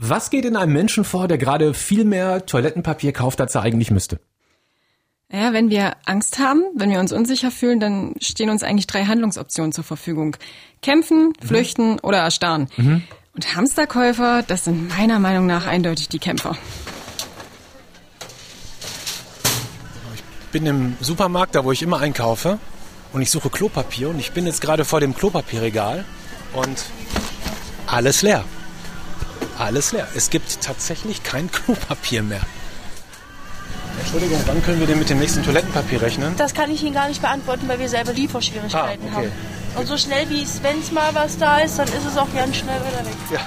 Was geht in einem Menschen vor, der gerade viel mehr Toilettenpapier kauft, als er eigentlich müsste? Ja, wenn wir Angst haben, wenn wir uns unsicher fühlen, dann stehen uns eigentlich drei Handlungsoptionen zur Verfügung. Kämpfen, flüchten mhm. oder erstarren. Mhm. Und Hamsterkäufer, das sind meiner Meinung nach eindeutig die Kämpfer. Ich bin im Supermarkt, da wo ich immer einkaufe, und ich suche Klopapier und ich bin jetzt gerade vor dem Klopapierregal und alles leer. Alles leer. Es gibt tatsächlich kein Klopapier mehr. Entschuldigung, wann können wir denn mit dem nächsten Toilettenpapier rechnen? Das kann ich Ihnen gar nicht beantworten, weil wir selber Lieferschwierigkeiten ah, okay. haben. Und so schnell wie es, wenn es mal was da ist, dann ist es auch ganz schnell wieder weg. Ja.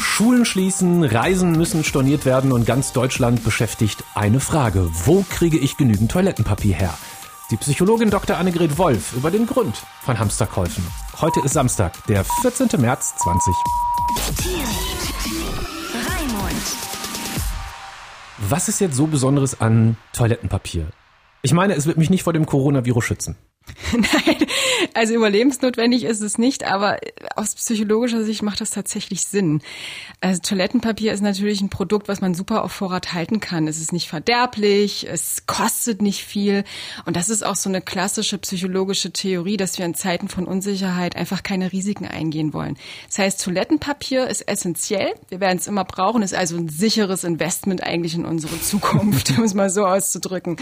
Schulen schließen, Reisen müssen storniert werden und ganz Deutschland beschäftigt eine Frage. Wo kriege ich genügend Toilettenpapier her? Die Psychologin Dr. Annegret Wolf über den Grund von Hamsterkäufen. Heute ist Samstag, der 14. März 20. Was ist jetzt so Besonderes an Toilettenpapier? Ich meine, es wird mich nicht vor dem Coronavirus schützen. Nein, also überlebensnotwendig ist es nicht, aber aus psychologischer Sicht macht das tatsächlich Sinn. Also Toilettenpapier ist natürlich ein Produkt, was man super auf Vorrat halten kann. Es ist nicht verderblich, es kostet nicht viel und das ist auch so eine klassische psychologische Theorie, dass wir in Zeiten von Unsicherheit einfach keine Risiken eingehen wollen. Das heißt, Toilettenpapier ist essentiell, wir werden es immer brauchen, ist also ein sicheres Investment eigentlich in unsere Zukunft, um es mal so auszudrücken.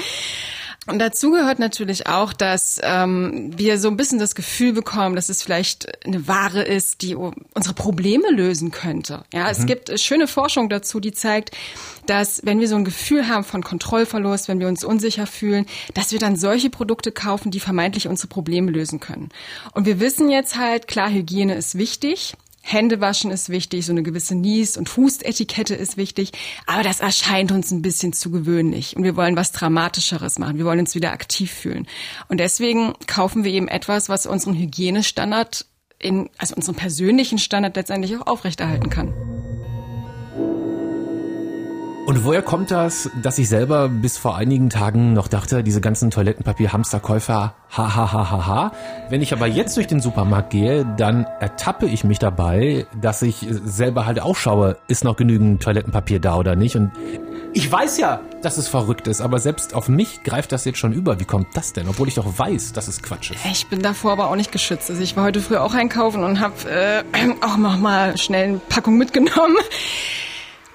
Und dazu gehört natürlich auch, dass ähm, wir so ein bisschen das Gefühl bekommen, dass es vielleicht eine Ware ist, die unsere Probleme lösen könnte. Ja, mhm. es gibt schöne Forschung dazu, die zeigt, dass wenn wir so ein Gefühl haben von Kontrollverlust, wenn wir uns unsicher fühlen, dass wir dann solche Produkte kaufen, die vermeintlich unsere Probleme lösen können. Und wir wissen jetzt halt, klar, Hygiene ist wichtig. Händewaschen ist wichtig, so eine gewisse Nies- und Fußetikette ist wichtig, aber das erscheint uns ein bisschen zu gewöhnlich und wir wollen was Dramatischeres machen. Wir wollen uns wieder aktiv fühlen. Und deswegen kaufen wir eben etwas, was unseren Hygienestandard in, also unseren persönlichen Standard letztendlich auch aufrechterhalten kann. Und woher kommt das, dass ich selber bis vor einigen Tagen noch dachte, diese ganzen Toilettenpapier-Hamsterkäufer, ha, ha, ha, ha, ha. Wenn ich aber jetzt durch den Supermarkt gehe, dann ertappe ich mich dabei, dass ich selber halt auch schaue, ist noch genügend Toilettenpapier da oder nicht. Und ich weiß ja, dass es verrückt ist, aber selbst auf mich greift das jetzt schon über. Wie kommt das denn? Obwohl ich doch weiß, dass es Quatsch ist. Ich bin davor aber auch nicht geschützt. Also ich war heute früh auch einkaufen und habe äh, auch noch mal schnell eine Packung mitgenommen.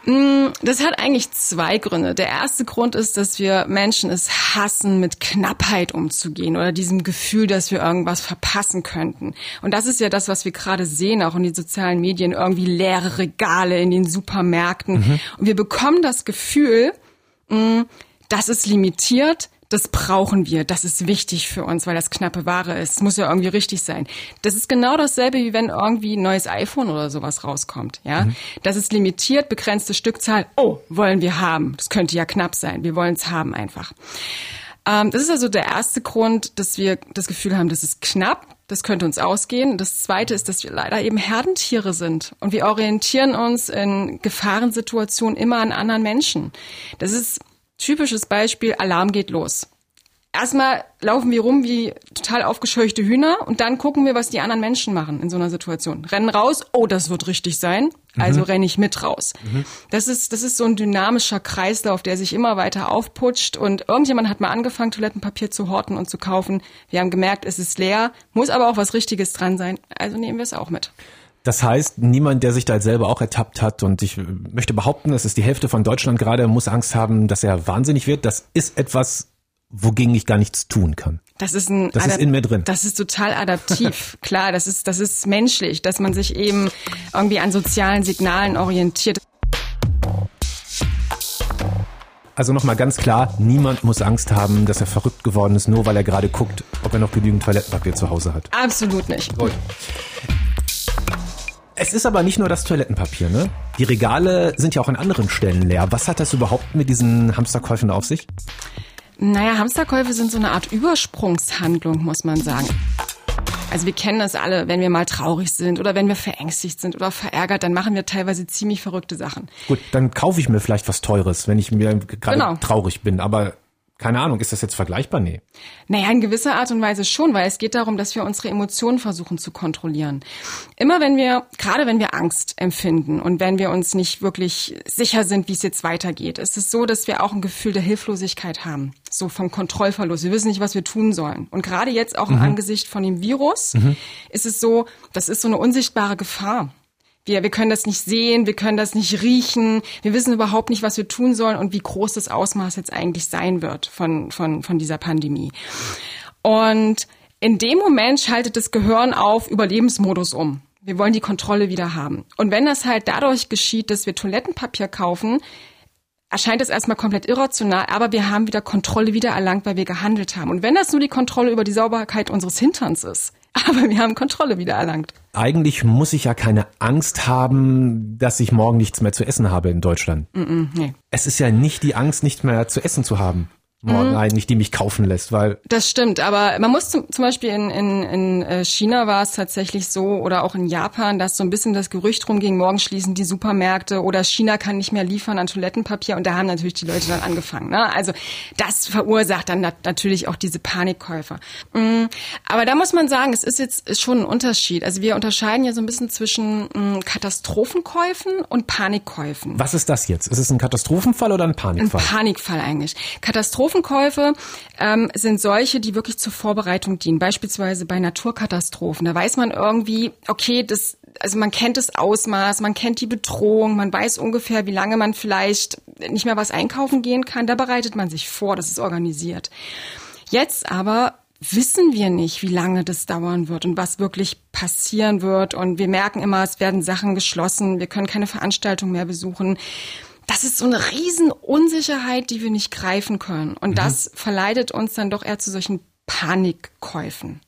Mm, das hat eigentlich zwei Gründe. Der erste Grund ist, dass wir Menschen es hassen, mit Knappheit umzugehen oder diesem Gefühl, dass wir irgendwas verpassen könnten. Und das ist ja das, was wir gerade sehen, auch in den sozialen Medien, irgendwie leere Regale in den Supermärkten. Mhm. Und wir bekommen das Gefühl, mm, das ist limitiert, das brauchen wir, das ist wichtig für uns, weil das knappe Ware ist. Muss ja irgendwie richtig sein. Das ist genau dasselbe, wie wenn irgendwie ein neues iPhone oder sowas rauskommt. Ja, mhm. das ist limitiert, begrenzte Stückzahl. Oh, wollen wir haben. Das könnte ja knapp sein. Wir wollen es haben einfach. Ähm, das ist also der erste Grund, dass wir das Gefühl haben, das ist knapp. Das könnte uns ausgehen. Das zweite ist, dass wir leider eben Herdentiere sind und wir orientieren uns in Gefahrensituationen immer an anderen Menschen. Das ist Typisches Beispiel, Alarm geht los. Erstmal laufen wir rum wie total aufgescheuchte Hühner und dann gucken wir, was die anderen Menschen machen in so einer Situation. Rennen raus, oh, das wird richtig sein, also mhm. renne ich mit raus. Mhm. Das ist, das ist so ein dynamischer Kreislauf, der sich immer weiter aufputscht und irgendjemand hat mal angefangen, Toilettenpapier zu horten und zu kaufen. Wir haben gemerkt, es ist leer, muss aber auch was Richtiges dran sein, also nehmen wir es auch mit. Das heißt, niemand, der sich da selber auch ertappt hat, und ich möchte behaupten, es ist die Hälfte von Deutschland gerade, muss Angst haben, dass er wahnsinnig wird. Das ist etwas, wogegen ich gar nichts tun kann. Das ist ein das ist in mir drin. Das ist total adaptiv. Klar, das ist das ist menschlich, dass man sich eben irgendwie an sozialen Signalen orientiert. Also nochmal ganz klar, niemand muss Angst haben, dass er verrückt geworden ist, nur weil er gerade guckt, ob er noch genügend Toilettenpapier zu Hause hat. Absolut nicht. Gut. Es ist aber nicht nur das Toilettenpapier, ne? Die Regale sind ja auch an anderen Stellen leer. Was hat das überhaupt mit diesen Hamsterkäufen auf sich? Naja, Hamsterkäufe sind so eine Art Übersprungshandlung, muss man sagen. Also wir kennen das alle, wenn wir mal traurig sind oder wenn wir verängstigt sind oder verärgert, dann machen wir teilweise ziemlich verrückte Sachen. Gut, dann kaufe ich mir vielleicht was Teures, wenn ich mir gerade genau. traurig bin. Aber Keine Ahnung, ist das jetzt vergleichbar? Nee. Naja, in gewisser Art und Weise schon, weil es geht darum, dass wir unsere Emotionen versuchen zu kontrollieren. Immer wenn wir, gerade wenn wir Angst empfinden und wenn wir uns nicht wirklich sicher sind, wie es jetzt weitergeht, ist es so, dass wir auch ein Gefühl der Hilflosigkeit haben. So vom Kontrollverlust. Wir wissen nicht, was wir tun sollen. Und gerade jetzt auch im mhm. Angesicht von dem Virus mhm. ist es so, das ist so eine unsichtbare Gefahr. Wir, wir können das nicht sehen, wir können das nicht riechen, wir wissen überhaupt nicht, was wir tun sollen und wie groß das Ausmaß jetzt eigentlich sein wird von, von, von dieser Pandemie. Und in dem Moment schaltet das Gehirn auf Überlebensmodus um. Wir wollen die Kontrolle wieder haben. Und wenn das halt dadurch geschieht, dass wir Toilettenpapier kaufen, erscheint es erstmal komplett irrational, aber wir haben wieder Kontrolle wieder erlangt, weil wir gehandelt haben. Und wenn das nur die Kontrolle über die Sauberkeit unseres Hinterns ist, aber wir haben Kontrolle wieder erlangt. Eigentlich muss ich ja keine Angst haben, dass ich morgen nichts mehr zu essen habe in Deutschland. Mm -mm, nee. Es ist ja nicht die Angst, nicht mehr zu essen zu haben morgen mhm. eigentlich, die mich kaufen lässt, weil. Das stimmt, aber man muss zum, zum Beispiel in, in, in äh, China war es tatsächlich so oder auch in Japan, dass so ein bisschen das Gerücht rumging, morgen schließen die Supermärkte oder China kann nicht mehr liefern an Toilettenpapier und da haben natürlich die Leute dann angefangen. Ne? Also das verursacht dann natürlich auch diese Panikkäufer. Mhm. Aber da muss man sagen, es ist jetzt ist schon ein Unterschied. Also wir unterscheiden ja so ein bisschen zwischen mh, Katastrophenkäufen und Panikkäufen. Was ist das jetzt? Ist es ein Katastrophenfall oder ein Panikfall? Ein Panikfall eigentlich. Katastrophen Katastrophenkäufe ähm, sind solche, die wirklich zur Vorbereitung dienen. Beispielsweise bei Naturkatastrophen. Da weiß man irgendwie, okay, das also man kennt das Ausmaß, man kennt die Bedrohung, man weiß ungefähr, wie lange man vielleicht nicht mehr was einkaufen gehen kann. Da bereitet man sich vor, das ist organisiert. Jetzt aber wissen wir nicht, wie lange das dauern wird und was wirklich passieren wird. Und wir merken immer, es werden Sachen geschlossen, wir können keine Veranstaltung mehr besuchen das ist so eine Riesenunsicherheit, die wir nicht greifen können. Und mhm. das verleitet uns dann doch eher zu solchen Panikkäufen.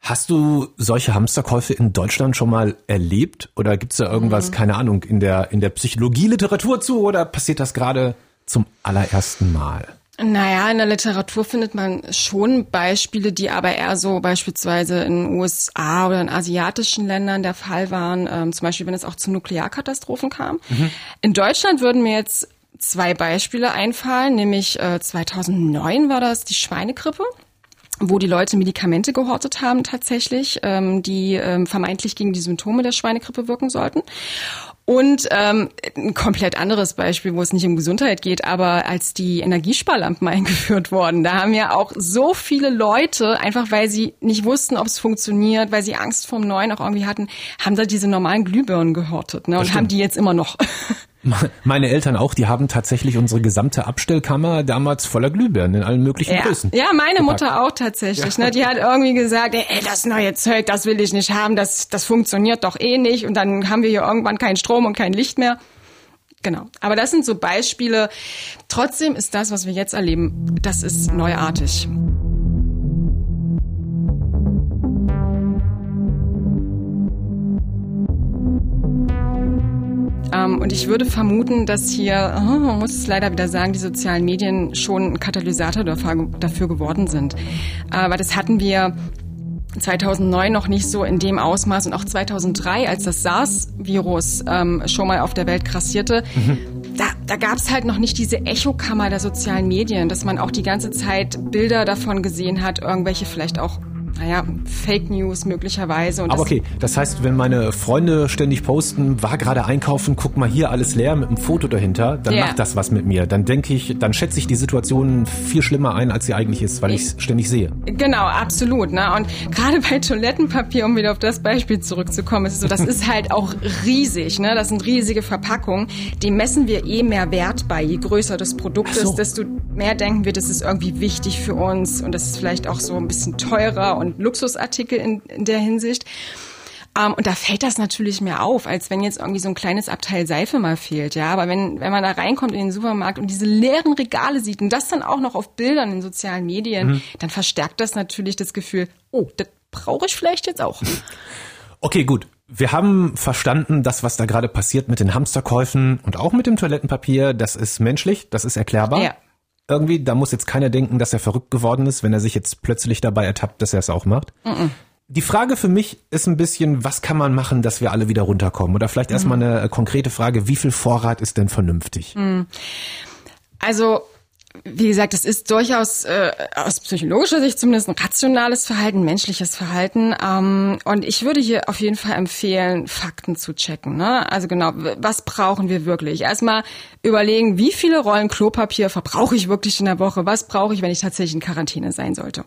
Hast du solche Hamsterkäufe in Deutschland schon mal erlebt? Oder gibt es da irgendwas, mhm. keine Ahnung, in der, in der Psychologie-Literatur zu? Oder passiert das gerade zum allerersten Mal? Naja, in der Literatur findet man schon Beispiele, die aber eher so beispielsweise in den USA oder in asiatischen Ländern der Fall waren. Ähm, zum Beispiel, wenn es auch zu Nuklearkatastrophen kam. Mhm. In Deutschland würden mir jetzt zwei Beispiele einfallen, nämlich äh, 2009 war das die Schweinegrippe wo die Leute Medikamente gehortet haben tatsächlich, ähm, die ähm, vermeintlich gegen die Symptome der Schweinegrippe wirken sollten. Und ähm, ein komplett anderes Beispiel, wo es nicht um Gesundheit geht, aber als die Energiesparlampen eingeführt wurden, da haben ja auch so viele Leute, einfach weil sie nicht wussten, ob es funktioniert, weil sie Angst vorm Neuen auch irgendwie hatten, haben da diese normalen Glühbirnen gehortet ne, und haben die jetzt immer noch. Meine Eltern auch, die haben tatsächlich unsere gesamte Abstellkammer damals voller Glühbirnen in allen möglichen ja. Größen. Ja, meine gepackt. Mutter auch tatsächlich. Ja. Ne? Die hat irgendwie gesagt, ey, das neue Zeug, das will ich nicht haben, das, das funktioniert doch eh nicht. Und dann haben wir hier irgendwann keinen Strom und kein Licht mehr. Genau. Aber das sind so Beispiele. Trotzdem ist das, was wir jetzt erleben, das ist neuartig. Und ich würde vermuten, dass hier, oh, man muss es leider wieder sagen, die sozialen Medien schon ein Katalysator dafür geworden sind. Aber das hatten wir 2009 noch nicht so in dem Ausmaß und auch 2003, als das SARS-Virus ähm, schon mal auf der Welt krassierte. Mhm. Da, da gab es halt noch nicht diese Echokammer der sozialen Medien, dass man auch die ganze Zeit Bilder davon gesehen hat, irgendwelche vielleicht auch naja, Fake News möglicherweise. Und Aber okay, das heißt, wenn meine Freunde ständig posten, war gerade einkaufen, guck mal hier alles leer mit einem Foto dahinter, dann ja. macht das was mit mir. Dann denke ich, dann schätze ich die Situation viel schlimmer ein, als sie eigentlich ist, weil ich es ständig sehe. Genau, absolut. Ne? Und gerade bei Toilettenpapier, um wieder auf das Beispiel zurückzukommen, ist es so, das ist halt auch riesig. Ne? Das sind riesige Verpackungen. Dem messen wir eh mehr Wert bei. Je größer das Produkt so. ist, desto mehr denken wir, das ist irgendwie wichtig für uns und das ist vielleicht auch so ein bisschen teurer und Luxusartikel in, in der Hinsicht. Um, ähm, und da fällt das natürlich mehr auf, als wenn jetzt irgendwie so ein kleines Abteil Seife mal fehlt, ja. Aber wenn, wenn man da reinkommt in den Supermarkt und diese leeren Regale sieht und das dann auch noch auf Bildern in sozialen Medien, mhm. dann verstärkt das natürlich das Gefühl, oh, das brauche ich vielleicht jetzt auch. Okay, gut. Wir haben verstanden, das, was da gerade passiert mit den Hamsterkäufen und auch mit dem Toilettenpapier, das ist menschlich, das ist erklärbar. Ja irgendwie, da muss jetzt keiner denken, dass er verrückt geworden ist, wenn er sich jetzt plötzlich dabei ertappt, dass er es auch macht. Mm -mm. Die Frage für mich ist ein bisschen, was kann man machen, dass wir alle wieder runterkommen? Oder vielleicht erstmal eine konkrete Frage, wie viel Vorrat ist denn vernünftig? Mm. Also wie gesagt, es ist durchaus äh, aus psychologischer Sicht zumindest ein rationales Verhalten, menschliches Verhalten. Ähm, und ich würde hier auf jeden Fall empfehlen, Fakten zu checken. Ne? Also genau, was brauchen wir wirklich? Erstmal überlegen, wie viele Rollen Klopapier verbrauche ich wirklich in der Woche? Was brauche ich, wenn ich tatsächlich in Quarantäne sein sollte?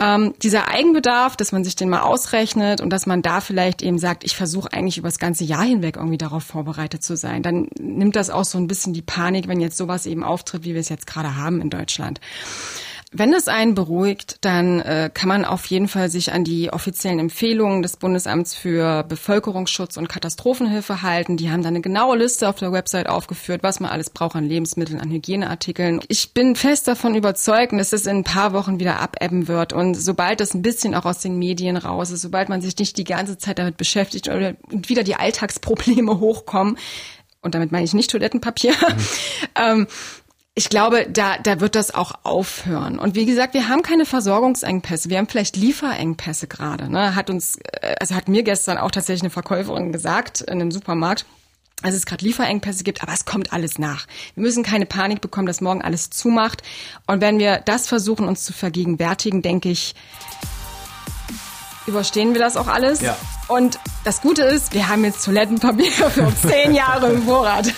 Ähm, dieser Eigenbedarf, dass man sich den mal ausrechnet und dass man da vielleicht eben sagt, ich versuche eigentlich über das ganze Jahr hinweg irgendwie darauf vorbereitet zu sein, dann nimmt das auch so ein bisschen die Panik, wenn jetzt sowas eben auftritt, wie wir es jetzt gerade haben in Deutschland. Wenn es einen beruhigt, dann äh, kann man auf jeden Fall sich an die offiziellen Empfehlungen des Bundesamts für Bevölkerungsschutz und Katastrophenhilfe halten. Die haben da eine genaue Liste auf der Website aufgeführt, was man alles braucht an Lebensmitteln, an Hygieneartikeln. Ich bin fest davon überzeugt, dass es in ein paar Wochen wieder abebben wird. Und sobald das ein bisschen auch aus den Medien raus ist, sobald man sich nicht die ganze Zeit damit beschäftigt oder wieder die Alltagsprobleme hochkommen, und damit meine ich nicht Toilettenpapier, mhm. ähm, ich glaube, da, da wird das auch aufhören. Und wie gesagt, wir haben keine Versorgungsengpässe. Wir haben vielleicht Lieferengpässe gerade. Ne? Hat uns, äh, also hat mir gestern auch tatsächlich eine Verkäuferin gesagt in einem Supermarkt, dass es gerade Lieferengpässe gibt, aber es kommt alles nach. Wir müssen keine Panik bekommen, dass morgen alles zumacht. Und wenn wir das versuchen, uns zu vergegenwärtigen, denke ich, überstehen wir das auch alles. Ja. Und das Gute ist, wir haben jetzt Toilettenpapier für zehn Jahre im Vorrat.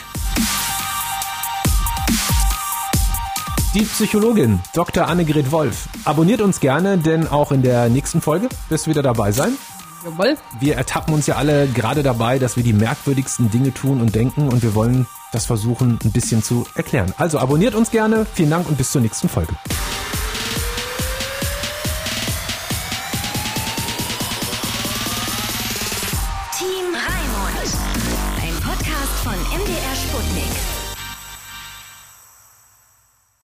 Die Psychologin Dr. Annegret Wolf. Abonniert uns gerne, denn auch in der nächsten Folge wirst du wieder dabei sein. Jawohl. Wir ertappen uns ja alle gerade dabei, dass wir die merkwürdigsten Dinge tun und denken und wir wollen das versuchen ein bisschen zu erklären. Also abonniert uns gerne. Vielen Dank und bis zur nächsten Folge.